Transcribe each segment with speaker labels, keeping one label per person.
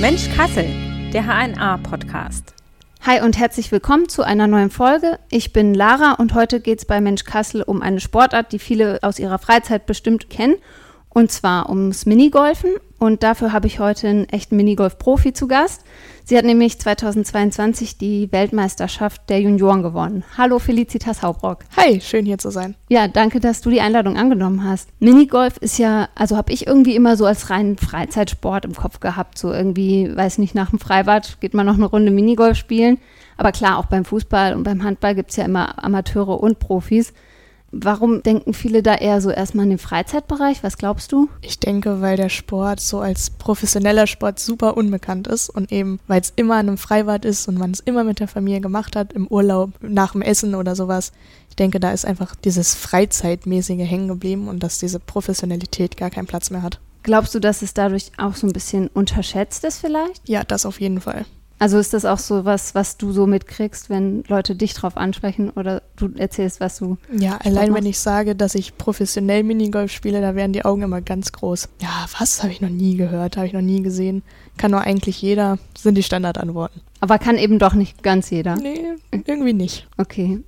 Speaker 1: Mensch Kassel, der HNA-Podcast.
Speaker 2: Hi und herzlich willkommen zu einer neuen Folge. Ich bin Lara und heute geht es bei Mensch Kassel um eine Sportart, die viele aus ihrer Freizeit bestimmt kennen und zwar ums Minigolfen. Und dafür habe ich heute einen echten Minigolf-Profi zu Gast. Sie hat nämlich 2022 die Weltmeisterschaft der Junioren gewonnen. Hallo Felicitas Haubrock.
Speaker 3: Hi, schön hier zu sein.
Speaker 2: Ja, danke, dass du die Einladung angenommen hast. Minigolf ist ja, also habe ich irgendwie immer so als reinen Freizeitsport im Kopf gehabt. So irgendwie, weiß nicht, nach dem Freibad geht man noch eine Runde Minigolf spielen. Aber klar, auch beim Fußball und beim Handball gibt es ja immer Amateure und Profis. Warum denken viele da eher so erstmal an den Freizeitbereich? Was glaubst du?
Speaker 3: Ich denke, weil der Sport so als professioneller Sport super unbekannt ist und eben, weil es immer in einem Freibad ist und man es immer mit der Familie gemacht hat, im Urlaub, nach dem Essen oder sowas. Ich denke, da ist einfach dieses Freizeitmäßige hängen geblieben und dass diese Professionalität gar keinen Platz mehr hat.
Speaker 2: Glaubst du, dass es dadurch auch so ein bisschen unterschätzt ist vielleicht?
Speaker 3: Ja, das auf jeden Fall.
Speaker 2: Also ist das auch so was, was du so mitkriegst, wenn Leute dich drauf ansprechen oder du erzählst, was du.
Speaker 3: Ja, allein wenn ich sage, dass ich professionell Minigolf spiele, da werden die Augen immer ganz groß. Ja, was habe ich noch nie gehört, habe ich noch nie gesehen. Kann nur eigentlich jeder, sind die Standardantworten.
Speaker 2: Aber kann eben doch nicht ganz jeder.
Speaker 3: Nee, irgendwie nicht.
Speaker 2: Okay.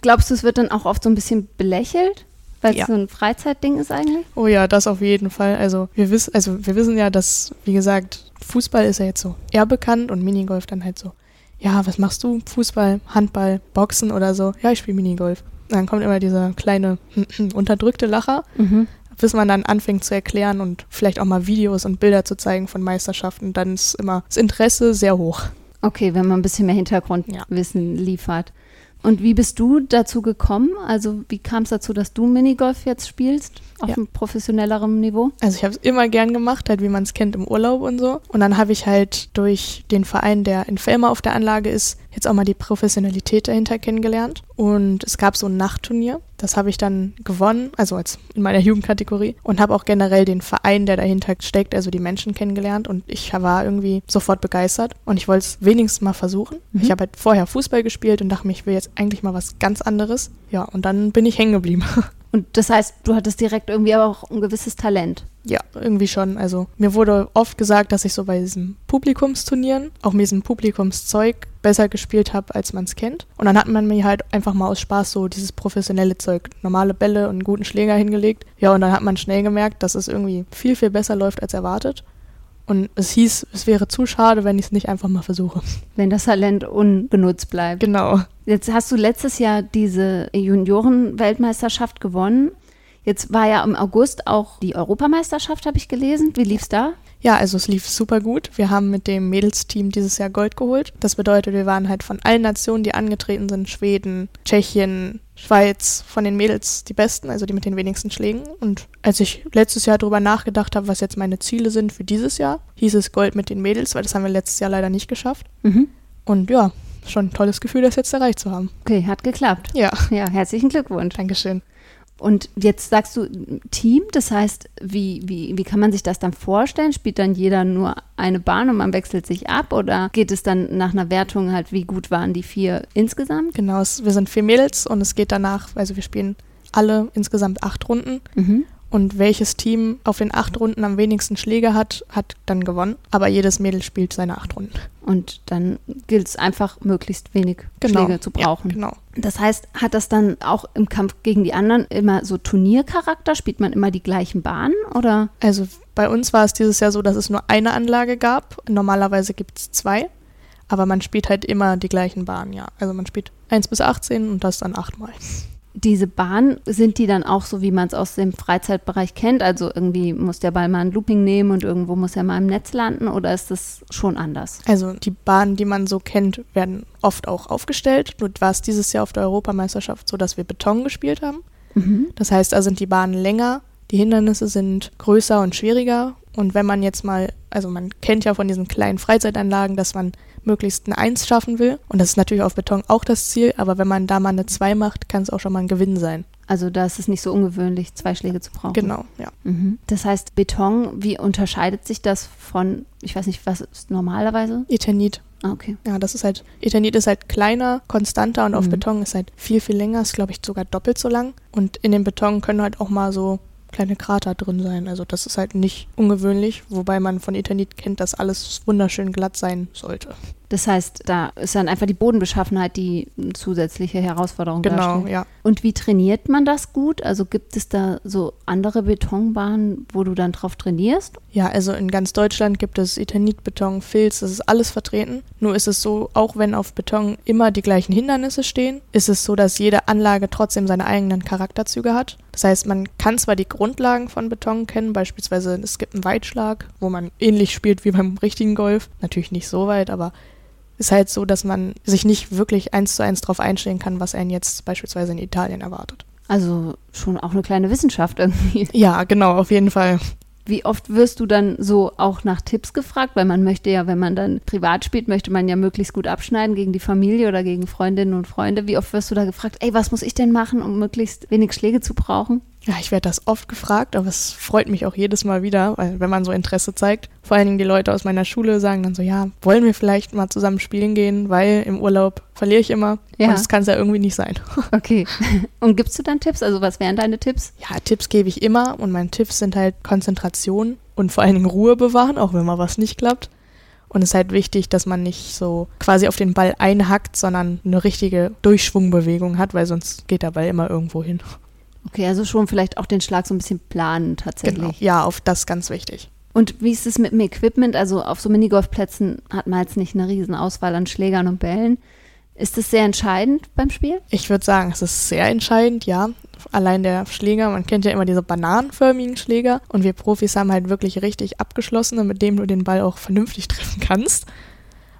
Speaker 2: Glaubst du, es wird dann auch oft so ein bisschen belächelt? Weil es ja. so ein Freizeitding ist eigentlich?
Speaker 3: Oh ja, das auf jeden Fall. Also wir wissen, also wir wissen ja, dass, wie gesagt, Fußball ist ja jetzt so eher bekannt und Minigolf dann halt so. Ja, was machst du? Fußball, Handball, Boxen oder so? Ja, ich spiele Minigolf. Dann kommt immer dieser kleine unterdrückte Lacher, mhm. bis man dann anfängt zu erklären und vielleicht auch mal Videos und Bilder zu zeigen von Meisterschaften. Dann ist immer das Interesse sehr hoch.
Speaker 2: Okay, wenn man ein bisschen mehr Hintergrundwissen ja. liefert. Und wie bist du dazu gekommen? Also wie kam es dazu, dass du Minigolf jetzt spielst? Auf ja. einem professionellerem Niveau?
Speaker 3: Also ich habe es immer gern gemacht, halt wie man es kennt im Urlaub und so. Und dann habe ich halt durch den Verein, der in Felmer auf der Anlage ist, jetzt auch mal die Professionalität dahinter kennengelernt. Und es gab so ein Nachtturnier. Das habe ich dann gewonnen, also als in meiner Jugendkategorie. Und habe auch generell den Verein, der dahinter steckt, also die Menschen kennengelernt. Und ich war irgendwie sofort begeistert. Und ich wollte es wenigstens mal versuchen. Mhm. Ich habe halt vorher Fußball gespielt und dachte mir, ich will jetzt eigentlich mal was ganz anderes. Ja, und dann bin ich hängen geblieben.
Speaker 2: Und das heißt, du hattest direkt irgendwie aber auch ein gewisses Talent.
Speaker 3: Ja, irgendwie schon. Also mir wurde oft gesagt, dass ich so bei diesen Publikumsturnieren, auch mit diesem Publikumszeug, besser gespielt habe, als man es kennt. Und dann hat man mir halt einfach mal aus Spaß so dieses professionelle Zeug, normale Bälle und einen guten Schläger hingelegt. Ja, und dann hat man schnell gemerkt, dass es irgendwie viel, viel besser läuft als erwartet. Und es hieß, es wäre zu schade, wenn ich es nicht einfach mal versuche.
Speaker 2: Wenn das Talent ungenutzt bleibt.
Speaker 3: Genau.
Speaker 2: Jetzt hast du letztes Jahr diese Junioren-Weltmeisterschaft gewonnen. Jetzt war ja im August auch die Europameisterschaft, habe ich gelesen. Wie lief es da?
Speaker 3: Ja, also es lief super gut. Wir haben mit dem Mädelsteam dieses Jahr Gold geholt. Das bedeutet, wir waren halt von allen Nationen, die angetreten sind, Schweden, Tschechien, Schweiz, von den Mädels die besten, also die mit den wenigsten Schlägen. Und als ich letztes Jahr darüber nachgedacht habe, was jetzt meine Ziele sind für dieses Jahr, hieß es Gold mit den Mädels, weil das haben wir letztes Jahr leider nicht geschafft. Mhm. Und ja, schon ein tolles Gefühl, das jetzt erreicht zu haben.
Speaker 2: Okay, hat geklappt.
Speaker 3: Ja.
Speaker 2: Ja, herzlichen Glückwunsch.
Speaker 3: Dankeschön.
Speaker 2: Und jetzt sagst du Team, das heißt, wie, wie, wie kann man sich das dann vorstellen? Spielt dann jeder nur eine Bahn und man wechselt sich ab oder geht es dann nach einer Wertung halt, wie gut waren die vier insgesamt?
Speaker 3: Genau, wir sind vier Mädels und es geht danach, also wir spielen alle insgesamt acht Runden. Mhm. Und welches Team auf den acht Runden am wenigsten Schläge hat, hat dann gewonnen. Aber jedes Mädel spielt seine acht Runden.
Speaker 2: Und dann gilt es einfach, möglichst wenig genau. Schläge zu brauchen.
Speaker 3: Ja, genau.
Speaker 2: Das heißt, hat das dann auch im Kampf gegen die anderen immer so Turniercharakter? Spielt man immer die gleichen Bahnen oder?
Speaker 3: Also bei uns war es dieses Jahr so, dass es nur eine Anlage gab. Normalerweise gibt es zwei. Aber man spielt halt immer die gleichen Bahnen, ja. Also man spielt 1 bis 18 und das dann achtmal
Speaker 2: diese Bahn, sind die dann auch so, wie man es aus dem Freizeitbereich kennt? Also irgendwie muss der Ball mal ein Looping nehmen und irgendwo muss er mal im Netz landen oder ist das schon anders?
Speaker 3: Also die Bahnen, die man so kennt, werden oft auch aufgestellt. Nur war es dieses Jahr auf der Europameisterschaft so, dass wir Beton gespielt haben. Mhm. Das heißt, da sind die Bahnen länger, die Hindernisse sind größer und schwieriger. Und wenn man jetzt mal, also man kennt ja von diesen kleinen Freizeitanlagen, dass man möglichst eine Eins schaffen will. Und das ist natürlich auf Beton auch das Ziel, aber wenn man da mal eine Zwei macht, kann es auch schon mal ein Gewinn sein.
Speaker 2: Also da ist es nicht so ungewöhnlich, zwei Schläge zu brauchen.
Speaker 3: Genau, ja.
Speaker 2: Mhm. Das heißt, Beton, wie unterscheidet sich das von, ich weiß nicht, was ist normalerweise?
Speaker 3: Eternit.
Speaker 2: Ah, okay.
Speaker 3: Ja, das ist halt, Eternit ist halt kleiner, konstanter und mhm. auf Beton ist halt viel, viel länger, ist glaube ich sogar doppelt so lang. Und in dem Beton können halt auch mal so kleine Krater drin sein. Also das ist halt nicht ungewöhnlich, wobei man von Eternit kennt, dass alles wunderschön glatt sein sollte.
Speaker 2: Das heißt, da ist dann einfach die Bodenbeschaffenheit die zusätzliche Herausforderung.
Speaker 3: Genau,
Speaker 2: darstellt.
Speaker 3: ja.
Speaker 2: Und wie trainiert man das gut? Also gibt es da so andere Betonbahnen, wo du dann drauf trainierst?
Speaker 3: Ja, also in ganz Deutschland gibt es Eternit, Beton, Filz, das ist alles vertreten. Nur ist es so, auch wenn auf Beton immer die gleichen Hindernisse stehen, ist es so, dass jede Anlage trotzdem seine eigenen Charakterzüge hat. Das heißt, man kann zwar die Grundlagen von Beton kennen, beispielsweise es gibt einen Weitschlag, wo man ähnlich spielt wie beim richtigen Golf. Natürlich nicht so weit, aber ist halt so, dass man sich nicht wirklich eins zu eins darauf einstellen kann, was einen jetzt beispielsweise in Italien erwartet.
Speaker 2: Also schon auch eine kleine Wissenschaft irgendwie.
Speaker 3: Ja, genau, auf jeden Fall.
Speaker 2: Wie oft wirst du dann so auch nach Tipps gefragt? Weil man möchte ja, wenn man dann privat spielt, möchte man ja möglichst gut abschneiden gegen die Familie oder gegen Freundinnen und Freunde. Wie oft wirst du da gefragt, ey, was muss ich denn machen, um möglichst wenig Schläge zu brauchen?
Speaker 3: Ja, ich werde das oft gefragt, aber es freut mich auch jedes Mal wieder, weil wenn man so Interesse zeigt. Vor allen Dingen die Leute aus meiner Schule sagen dann so, ja, wollen wir vielleicht mal zusammen spielen gehen, weil im Urlaub verliere ich immer.
Speaker 2: Ja.
Speaker 3: Und das kann es ja irgendwie nicht sein.
Speaker 2: Okay. Und gibst du dann Tipps? Also was wären deine Tipps?
Speaker 3: Ja, Tipps gebe ich immer und meine Tipps sind halt Konzentration und vor allen Dingen Ruhe bewahren, auch wenn mal was nicht klappt. Und es ist halt wichtig, dass man nicht so quasi auf den Ball einhackt, sondern eine richtige Durchschwungbewegung hat, weil sonst geht der Ball immer irgendwo hin.
Speaker 2: Okay, also schon vielleicht auch den Schlag so ein bisschen planen tatsächlich.
Speaker 3: Genau. Ja, auf das ganz wichtig.
Speaker 2: Und wie ist es mit dem Equipment? Also auf so Minigolfplätzen hat man jetzt nicht eine riesen Auswahl an Schlägern und Bällen. Ist das sehr entscheidend beim Spiel?
Speaker 3: Ich würde sagen, es ist sehr entscheidend, ja. Allein der Schläger, man kennt ja immer diese bananenförmigen Schläger und wir Profis haben halt wirklich richtig abgeschlossene, mit dem du den Ball auch vernünftig treffen kannst.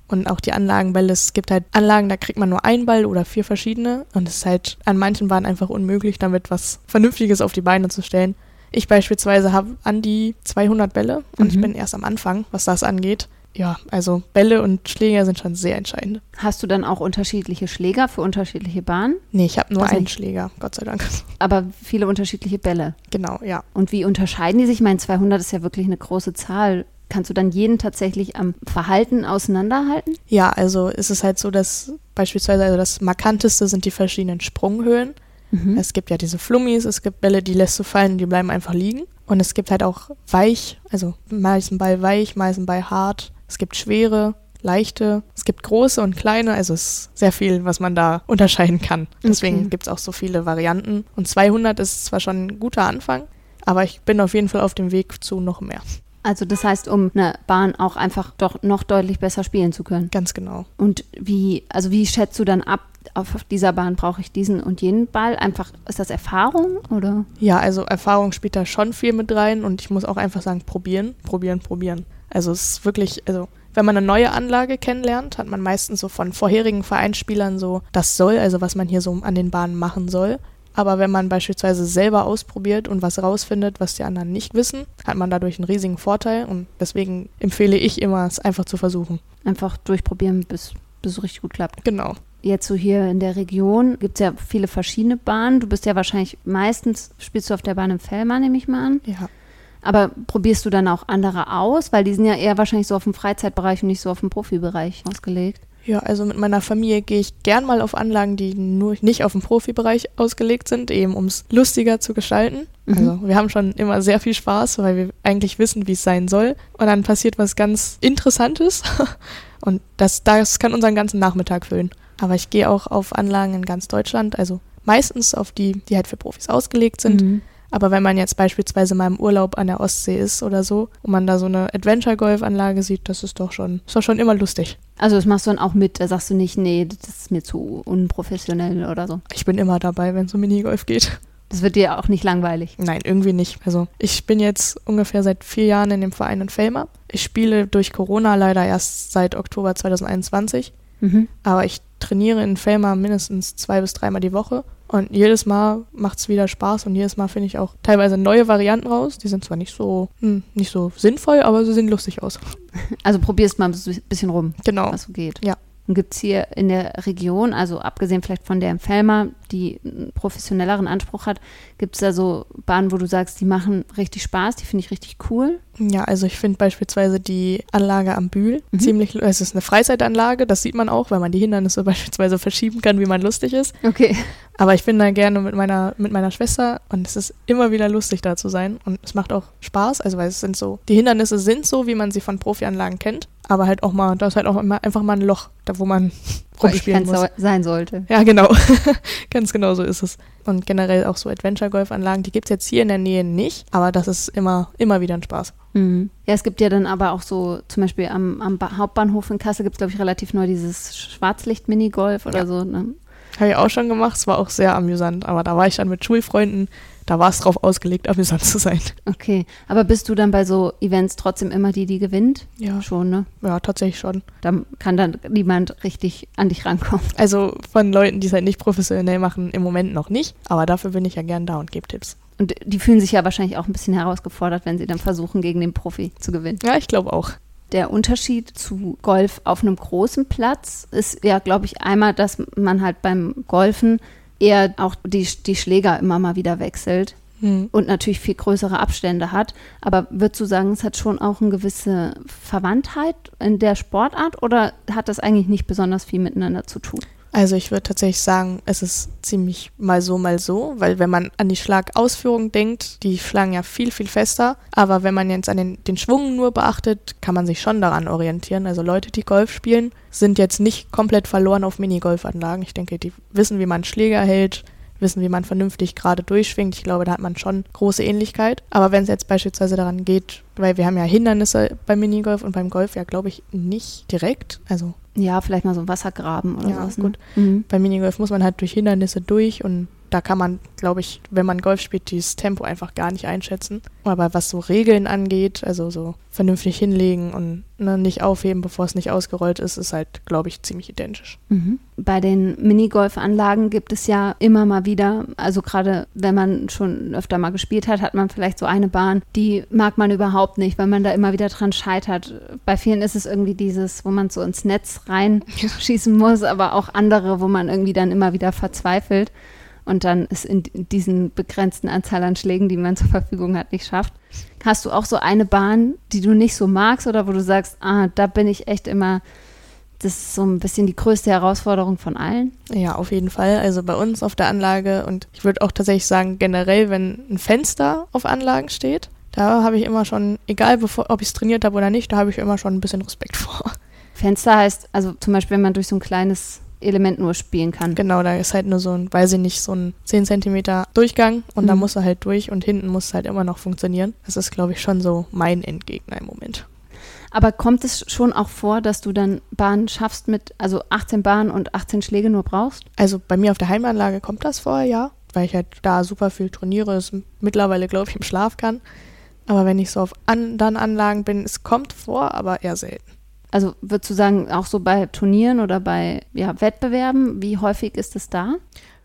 Speaker 3: Und auch die Anlagenbälle, es gibt halt Anlagen, da kriegt man nur einen Ball oder vier verschiedene und es ist halt an manchen Bahnen einfach unmöglich, damit was Vernünftiges auf die Beine zu stellen. Ich beispielsweise habe an die 200 Bälle und ich
Speaker 2: Mhm.
Speaker 3: bin erst am Anfang, was das angeht. Ja, also Bälle und Schläger sind schon sehr entscheidend.
Speaker 2: Hast du dann auch unterschiedliche Schläger für unterschiedliche Bahnen,
Speaker 3: Nee, ich habe nur
Speaker 2: Was
Speaker 3: einen
Speaker 2: nicht?
Speaker 3: Schläger, Gott sei Dank.
Speaker 2: aber viele unterschiedliche Bälle?
Speaker 3: genau, ja.
Speaker 2: Und wie unterscheiden die sich? Ich meine, 200 ist ja wirklich eine große Zahl. Kannst du dann jeden tatsächlich am Verhalten auseinanderhalten?
Speaker 3: Ja, also ist es halt so, dass beispielsweise also das markanteste sind die verschiedenen Sprunghöhen.
Speaker 2: Mhm.
Speaker 3: Es gibt ja diese Flummis, es gibt Bälle, die lässt du fallen, die bleiben einfach liegen. Und es gibt halt auch weich, also mal ist ein Ball weich, mal ist ein Ball hart. Es gibt schwere, leichte, es gibt große und kleine, also es ist sehr viel, was man da unterscheiden kann. Deswegen
Speaker 2: Okay.
Speaker 3: gibt es auch so viele Varianten. Und 200 ist zwar schon ein guter Anfang, aber ich bin auf jeden Fall auf dem Weg zu noch mehr.
Speaker 2: Also das heißt, um eine Bahn auch einfach doch noch deutlich besser spielen zu können.
Speaker 3: Ganz genau.
Speaker 2: Und wie, also wie schätzt du dann ab, auf dieser Bahn brauche ich diesen und jenen Ball? Einfach, ist das Erfahrung oder?
Speaker 3: Ja, also Erfahrung spielt da schon viel mit rein und ich muss auch einfach sagen, probieren, probieren, probieren. Also es ist wirklich, also wenn man eine neue Anlage kennenlernt, hat man meistens so von vorherigen Vereinsspielern so das soll, also was man hier so an den Bahnen machen soll. Aber wenn man beispielsweise selber ausprobiert und was rausfindet, was die anderen nicht wissen, hat man dadurch einen riesigen Vorteil und deswegen empfehle ich immer, es einfach zu versuchen.
Speaker 2: Einfach durchprobieren, bis, bis es richtig gut klappt.
Speaker 3: Genau.
Speaker 2: Jetzt so hier in der Region gibt es ja viele verschiedene Bahnen. Du bist ja wahrscheinlich meistens, spielst du auf der Bahn im Fellmar, nehme ich mal an.
Speaker 3: Ja.
Speaker 2: Aber probierst du dann auch andere aus? Weil die sind ja eher wahrscheinlich so auf dem Freizeitbereich und nicht so auf dem Profibereich ausgelegt.
Speaker 3: Ja, also mit meiner Familie gehe ich gern mal auf Anlagen, die nur nicht auf den Profibereich ausgelegt sind, eben um es lustiger zu gestalten.
Speaker 2: Mhm.
Speaker 3: Also wir haben schon immer sehr viel Spaß, weil wir eigentlich wissen, wie es sein soll. Und dann passiert was ganz Interessantes. Und das, das kann unseren ganzen Nachmittag füllen. Aber ich gehe auch auf Anlagen in ganz Deutschland, also meistens auf die, die halt für Profis ausgelegt sind.
Speaker 2: Mhm.
Speaker 3: Aber wenn man jetzt beispielsweise mal im Urlaub an der Ostsee ist oder so und man da so eine Adventure-Golf-Anlage sieht, das ist doch schon, ist doch schon immer lustig.
Speaker 2: Also das machst du dann auch mit, da sagst du nicht, nee, das ist mir zu unprofessionell oder so.
Speaker 3: Ich bin immer dabei, wenn es um Minigolf geht.
Speaker 2: Das wird dir auch nicht langweilig.
Speaker 3: Nein, irgendwie nicht. Also ich bin jetzt ungefähr seit vier Jahren in dem Verein in Felmer. Ich spiele durch Corona leider erst seit Oktober 2021.
Speaker 2: Mhm.
Speaker 3: Aber ich trainiere in Felmer mindestens zwei bis dreimal die Woche. Und jedes Mal macht es wieder Spaß und jedes Mal finde ich auch teilweise neue Varianten raus. Die sind zwar nicht so, hm, nicht so sinnvoll, aber sie sehen lustig aus.
Speaker 2: Also probierst mal ein bisschen rum,
Speaker 3: Genau.
Speaker 2: was so geht.
Speaker 3: Ja.
Speaker 2: Und gibt es hier in der Region, also abgesehen vielleicht von der Felmer, die einen professionelleren Anspruch hat, gibt es da so Bahnen, wo du sagst, die machen richtig Spaß, die finde ich richtig cool?
Speaker 3: Ja, also ich finde beispielsweise die Anlage am Bühl
Speaker 2: Mhm.
Speaker 3: ziemlich, es ist eine Freizeitanlage, das sieht man auch, weil man die Hindernisse beispielsweise verschieben kann, wie man lustig ist.
Speaker 2: Okay.
Speaker 3: Aber ich bin da gerne mit meiner, mit meiner Schwester und es ist immer wieder lustig da zu sein und es macht auch Spaß, also weil es sind so, die Hindernisse sind so, wie man sie von Profianlagen kennt, aber halt auch mal, da ist halt auch immer einfach mal ein Loch, da wo man rumspielen muss.
Speaker 2: sein sollte.
Speaker 3: Ja, genau. Ganz genau so ist es. Und generell auch so Adventure-Golf-Anlagen, die gibt es jetzt hier in der Nähe nicht, aber das ist immer, immer wieder ein Spaß.
Speaker 2: Mhm. Ja, es gibt ja dann aber auch so, zum Beispiel am, am ba Hauptbahnhof in Kassel gibt es, glaube ich, relativ neu dieses Schwarzlicht-Minigolf oder
Speaker 3: Ja.
Speaker 2: so. Ne?
Speaker 3: Habe ich auch schon gemacht, es war auch sehr amüsant, aber da war ich dann mit Schulfreunden, da war es drauf ausgelegt, amüsant zu sein.
Speaker 2: Okay. Aber bist du dann bei so Events trotzdem immer die, die gewinnt?
Speaker 3: Ja,
Speaker 2: Schon, ne?
Speaker 3: ja, tatsächlich schon.
Speaker 2: Da kann dann niemand richtig an dich rankommen.
Speaker 3: Also von Leuten, die es halt nicht professionell machen, im Moment noch nicht, aber dafür bin ich ja gern da und gebe Tipps.
Speaker 2: Und die fühlen sich ja wahrscheinlich auch ein bisschen herausgefordert, wenn sie dann versuchen, gegen den Profi zu gewinnen.
Speaker 3: Ja, ich glaube auch.
Speaker 2: Der Unterschied zu Golf auf einem großen Platz ist ja, glaube ich, einmal, dass man halt beim Golfen eher auch die, die Schläger immer mal wieder wechselt
Speaker 3: Hm.
Speaker 2: und natürlich viel größere Abstände hat. Aber würdest du sagen, es hat schon auch eine gewisse Verwandtheit in der Sportart oder hat das eigentlich nicht besonders viel miteinander zu tun?
Speaker 3: Also ich würde tatsächlich sagen, es ist ziemlich mal so, mal so, weil wenn man an die Schlagausführung denkt, die schlagen ja viel, viel fester. Aber wenn man jetzt an den, den Schwung nur beachtet, kann man sich schon daran orientieren. Also Leute, die Golf spielen, sind jetzt nicht komplett verloren auf Minigolfanlagen. Ich denke, die wissen, wie man Schläger hält, wissen, wie man vernünftig gerade durchschwingt. Ich glaube, da hat man schon große Ähnlichkeit. Aber wenn es jetzt beispielsweise daran geht, weil wir haben ja Hindernisse beim Minigolf und beim Golf ja, glaube ich, nicht direkt. Also
Speaker 2: Ja, vielleicht mal so ein Wassergraben oder
Speaker 3: Ja,
Speaker 2: sowas.
Speaker 3: gut.
Speaker 2: Ne? Mhm.
Speaker 3: beim Minigolf muss man halt durch Hindernisse durch und da kann man, glaube ich, wenn man Golf spielt, dieses Tempo einfach gar nicht einschätzen. Aber was so Regeln angeht, also so vernünftig hinlegen und ne, nicht aufheben, bevor es nicht ausgerollt ist, ist halt, glaube ich, ziemlich identisch.
Speaker 2: Mhm. Bei den Minigolfanlagen gibt es ja immer mal wieder, also gerade wenn man schon öfter mal gespielt hat, hat man vielleicht so eine Bahn, die mag man überhaupt nicht, weil man da immer wieder dran scheitert. Bei vielen ist es irgendwie dieses, wo man so ins Netz reinschießen muss, aber auch andere, wo man irgendwie dann immer wieder verzweifelt und dann es in diesen begrenzten Anzahl an Schlägen, die man zur Verfügung hat, nicht schafft. Hast du auch so eine Bahn, die du nicht so magst oder wo du sagst, ah, da bin ich echt immer, das ist so ein bisschen die größte Herausforderung von allen?
Speaker 3: Ja, auf jeden Fall. Also bei uns auf der Anlage und ich würde auch tatsächlich sagen, generell, wenn ein Fenster auf Anlagen steht, da habe ich immer schon, egal bevor, ob ich es trainiert habe oder nicht, da habe ich immer schon ein bisschen Respekt vor.
Speaker 2: Fenster heißt, also zum Beispiel, wenn man durch so ein kleines Element nur spielen kann.
Speaker 3: Genau, da ist halt nur so ein, weiß ich nicht, so ein 10 cm Durchgang und da
Speaker 2: Mhm.
Speaker 3: muss er halt durch und hinten muss es halt immer noch funktionieren. Das ist, glaube ich, schon so mein Endgegner im Moment.
Speaker 2: Aber kommt es schon auch vor, dass du dann Bahnen schaffst mit, also 18 Bahnen und 18 Schläge nur brauchst?
Speaker 3: Also bei mir auf der Heimanlage kommt das vor, ja, weil ich halt da super viel trainiere, es mittlerweile, glaube ich, im Schlaf kann. Aber wenn ich so auf anderen Anlagen bin, es kommt vor, aber eher selten.
Speaker 2: Also würdest du sagen, auch so bei Turnieren oder bei ja, Wettbewerben, wie häufig ist es da?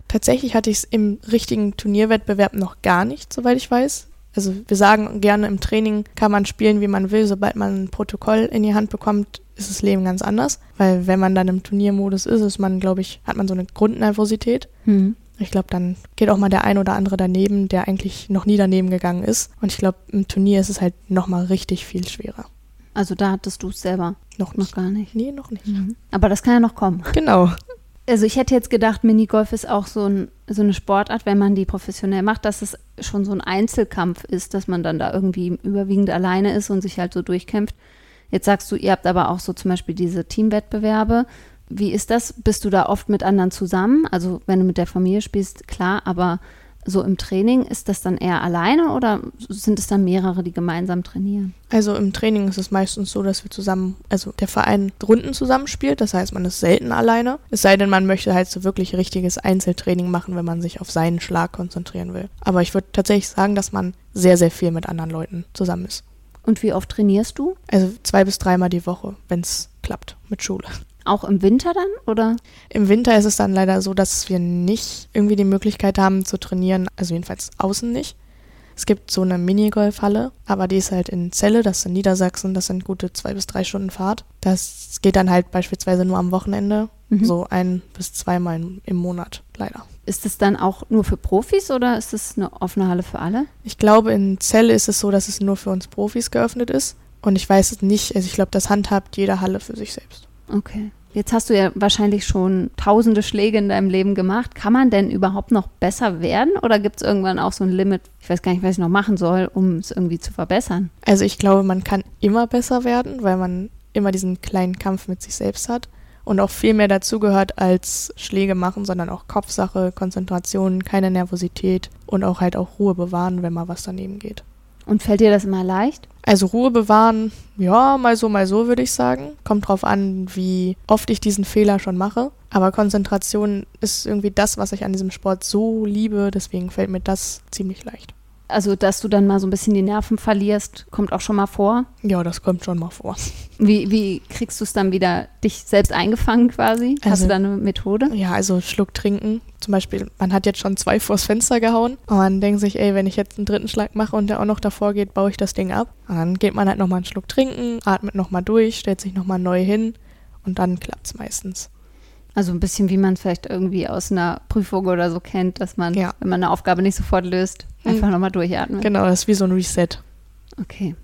Speaker 3: Tatsächlich hatte ich es im richtigen Turnierwettbewerb noch gar nicht, soweit ich weiß. Also wir sagen gerne im Training kann man spielen, wie man will. Sobald man ein Protokoll in die Hand bekommt, ist das Leben ganz anders. Weil wenn man dann im Turniermodus ist, ist man, glaube ich, hat man so eine Grundnervosität.
Speaker 2: Hm.
Speaker 3: Ich glaube, dann geht auch mal der ein oder andere daneben, der eigentlich noch nie daneben gegangen ist. Und ich glaube, im Turnier ist es halt noch mal richtig viel schwerer.
Speaker 2: Also da hattest du es selber
Speaker 3: Noch
Speaker 2: noch gar nicht.
Speaker 3: Nee, noch nicht.
Speaker 2: Aber das kann ja noch kommen.
Speaker 3: Genau.
Speaker 2: Also ich hätte jetzt gedacht, Minigolf ist auch so, ein, so eine Sportart, wenn man die professionell macht, dass es schon so ein Einzelkampf ist, dass man dann da irgendwie überwiegend alleine ist und sich halt so durchkämpft. Jetzt sagst du, ihr habt aber auch so zum Beispiel diese Teamwettbewerbe. Wie ist das? Bist du da oft mit anderen zusammen? Also wenn du mit der Familie spielst, klar, aber so im Training, ist das dann eher alleine oder sind es dann mehrere, die gemeinsam trainieren?
Speaker 3: Also im Training ist es meistens so, dass wir zusammen, also der Verein Runden zusammenspielt. Das heißt, man ist selten alleine. Es sei denn, man möchte halt so wirklich richtiges Einzeltraining machen, wenn man sich auf seinen Schlag konzentrieren will. Aber ich würde tatsächlich sagen, dass man sehr, sehr viel mit anderen Leuten zusammen ist.
Speaker 2: Und wie oft trainierst du?
Speaker 3: Also zwei bis dreimal die Woche, wenn es klappt mit Schule.
Speaker 2: Auch im Winter dann oder?
Speaker 3: Im Winter ist es dann leider so, dass wir nicht irgendwie die Möglichkeit haben zu trainieren, also jedenfalls außen nicht. Es gibt so eine Minigolfhalle, aber die ist halt in Celle, das ist in Niedersachsen, das sind gute zwei bis drei Stunden Fahrt. Das geht dann halt beispielsweise nur am Wochenende,
Speaker 2: Mhm.
Speaker 3: so ein bis zweimal im Monat, leider.
Speaker 2: Ist es dann auch nur für Profis oder ist es eine offene Halle für alle?
Speaker 3: Ich glaube, in Celle ist es so, dass es nur für uns Profis geöffnet ist. Und ich weiß es nicht, also ich glaube, das handhabt jede Halle für sich selbst.
Speaker 2: Okay. Jetzt hast du ja wahrscheinlich schon tausende Schläge in deinem Leben gemacht. Kann man denn überhaupt noch besser werden oder gibt es irgendwann auch so ein Limit? Ich weiß gar nicht, was ich noch machen soll, um es irgendwie zu verbessern.
Speaker 3: Also ich glaube, man kann immer besser werden, weil man immer diesen kleinen Kampf mit sich selbst hat und auch viel mehr dazugehört als Schläge machen, sondern auch Kopfsache, Konzentration, keine Nervosität und auch halt auch Ruhe bewahren, wenn mal was daneben geht.
Speaker 2: Und fällt dir das immer leicht?
Speaker 3: Also Ruhe bewahren, ja, mal so, mal so würde ich sagen. Kommt drauf an, wie oft ich diesen Fehler schon mache. Aber Konzentration ist irgendwie das, was ich an diesem Sport so liebe, deswegen fällt mir das ziemlich leicht.
Speaker 2: Also, dass du dann mal so ein bisschen die Nerven verlierst, kommt auch schon mal vor.
Speaker 3: Ja, das kommt schon mal vor.
Speaker 2: Wie, wie kriegst du es dann wieder dich selbst eingefangen quasi? Hast
Speaker 3: Also-
Speaker 2: du da eine Methode?
Speaker 3: Ja, also Schluck trinken. Zum Beispiel, man hat jetzt schon zwei vors Fenster gehauen. Und man denkt sich, ey, wenn ich jetzt einen dritten Schlag mache und der auch noch davor geht, baue ich das Ding ab. Und dann geht man halt nochmal einen Schluck trinken, atmet nochmal durch, stellt sich nochmal neu hin und dann klappt's meistens.
Speaker 2: Also ein bisschen wie man es vielleicht irgendwie aus einer Prüfung oder so kennt, dass man,
Speaker 3: Ja.
Speaker 2: wenn man eine Aufgabe nicht sofort löst, einfach nochmal durchatmet.
Speaker 3: Genau, das ist wie so ein Reset.
Speaker 2: Okay.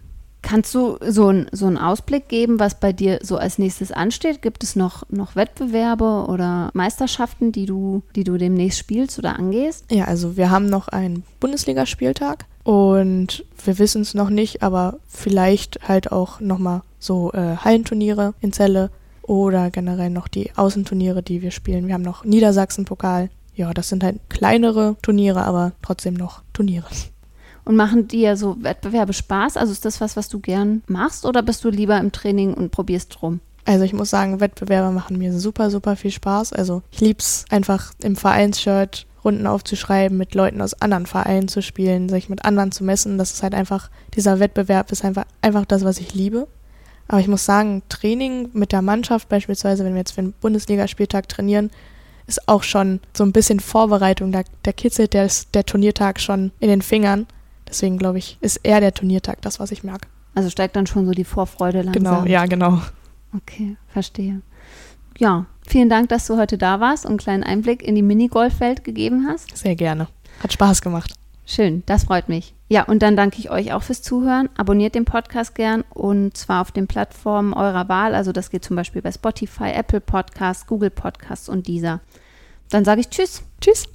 Speaker 2: Kannst du so, ein, so einen Ausblick geben, was bei dir so als nächstes ansteht? Gibt es noch, noch Wettbewerbe oder Meisterschaften, die du, die du demnächst spielst oder angehst?
Speaker 3: Ja, also wir haben noch einen Bundesligaspieltag und wir wissen es noch nicht, aber vielleicht halt auch nochmal so äh, Hallenturniere in Celle oder generell noch die Außenturniere, die wir spielen. Wir haben noch Niedersachsen-Pokal. Ja, das sind halt kleinere Turniere, aber trotzdem noch Turniere.
Speaker 2: Und machen dir so Wettbewerbe Spaß? Also ist das was, was du gern machst oder bist du lieber im Training und probierst drum?
Speaker 3: Also ich muss sagen, Wettbewerbe machen mir super, super viel Spaß. Also ich lieb's einfach im Vereinsshirt Runden aufzuschreiben, mit Leuten aus anderen Vereinen zu spielen, sich mit anderen zu messen. Das ist halt einfach, dieser Wettbewerb ist einfach, einfach das, was ich liebe. Aber ich muss sagen, Training mit der Mannschaft beispielsweise, wenn wir jetzt für einen Bundesligaspieltag trainieren, ist auch schon so ein bisschen Vorbereitung. Da, da kitzelt der, der Turniertag schon in den Fingern. Deswegen glaube ich, ist eher der Turniertag das, was ich mag.
Speaker 2: Also steigt dann schon so die Vorfreude langsam.
Speaker 3: Genau, ja, genau.
Speaker 2: Okay, verstehe. Ja, vielen Dank, dass du heute da warst und einen kleinen Einblick in die Minigolfwelt gegeben hast.
Speaker 3: Sehr gerne. Hat Spaß gemacht.
Speaker 2: Schön, das freut mich. Ja, und dann danke ich euch auch fürs Zuhören. Abonniert den Podcast gern und zwar auf den Plattformen eurer Wahl. Also das geht zum Beispiel bei Spotify, Apple Podcasts, Google Podcasts und dieser. Dann sage ich
Speaker 3: Tschüss.
Speaker 2: Tschüss.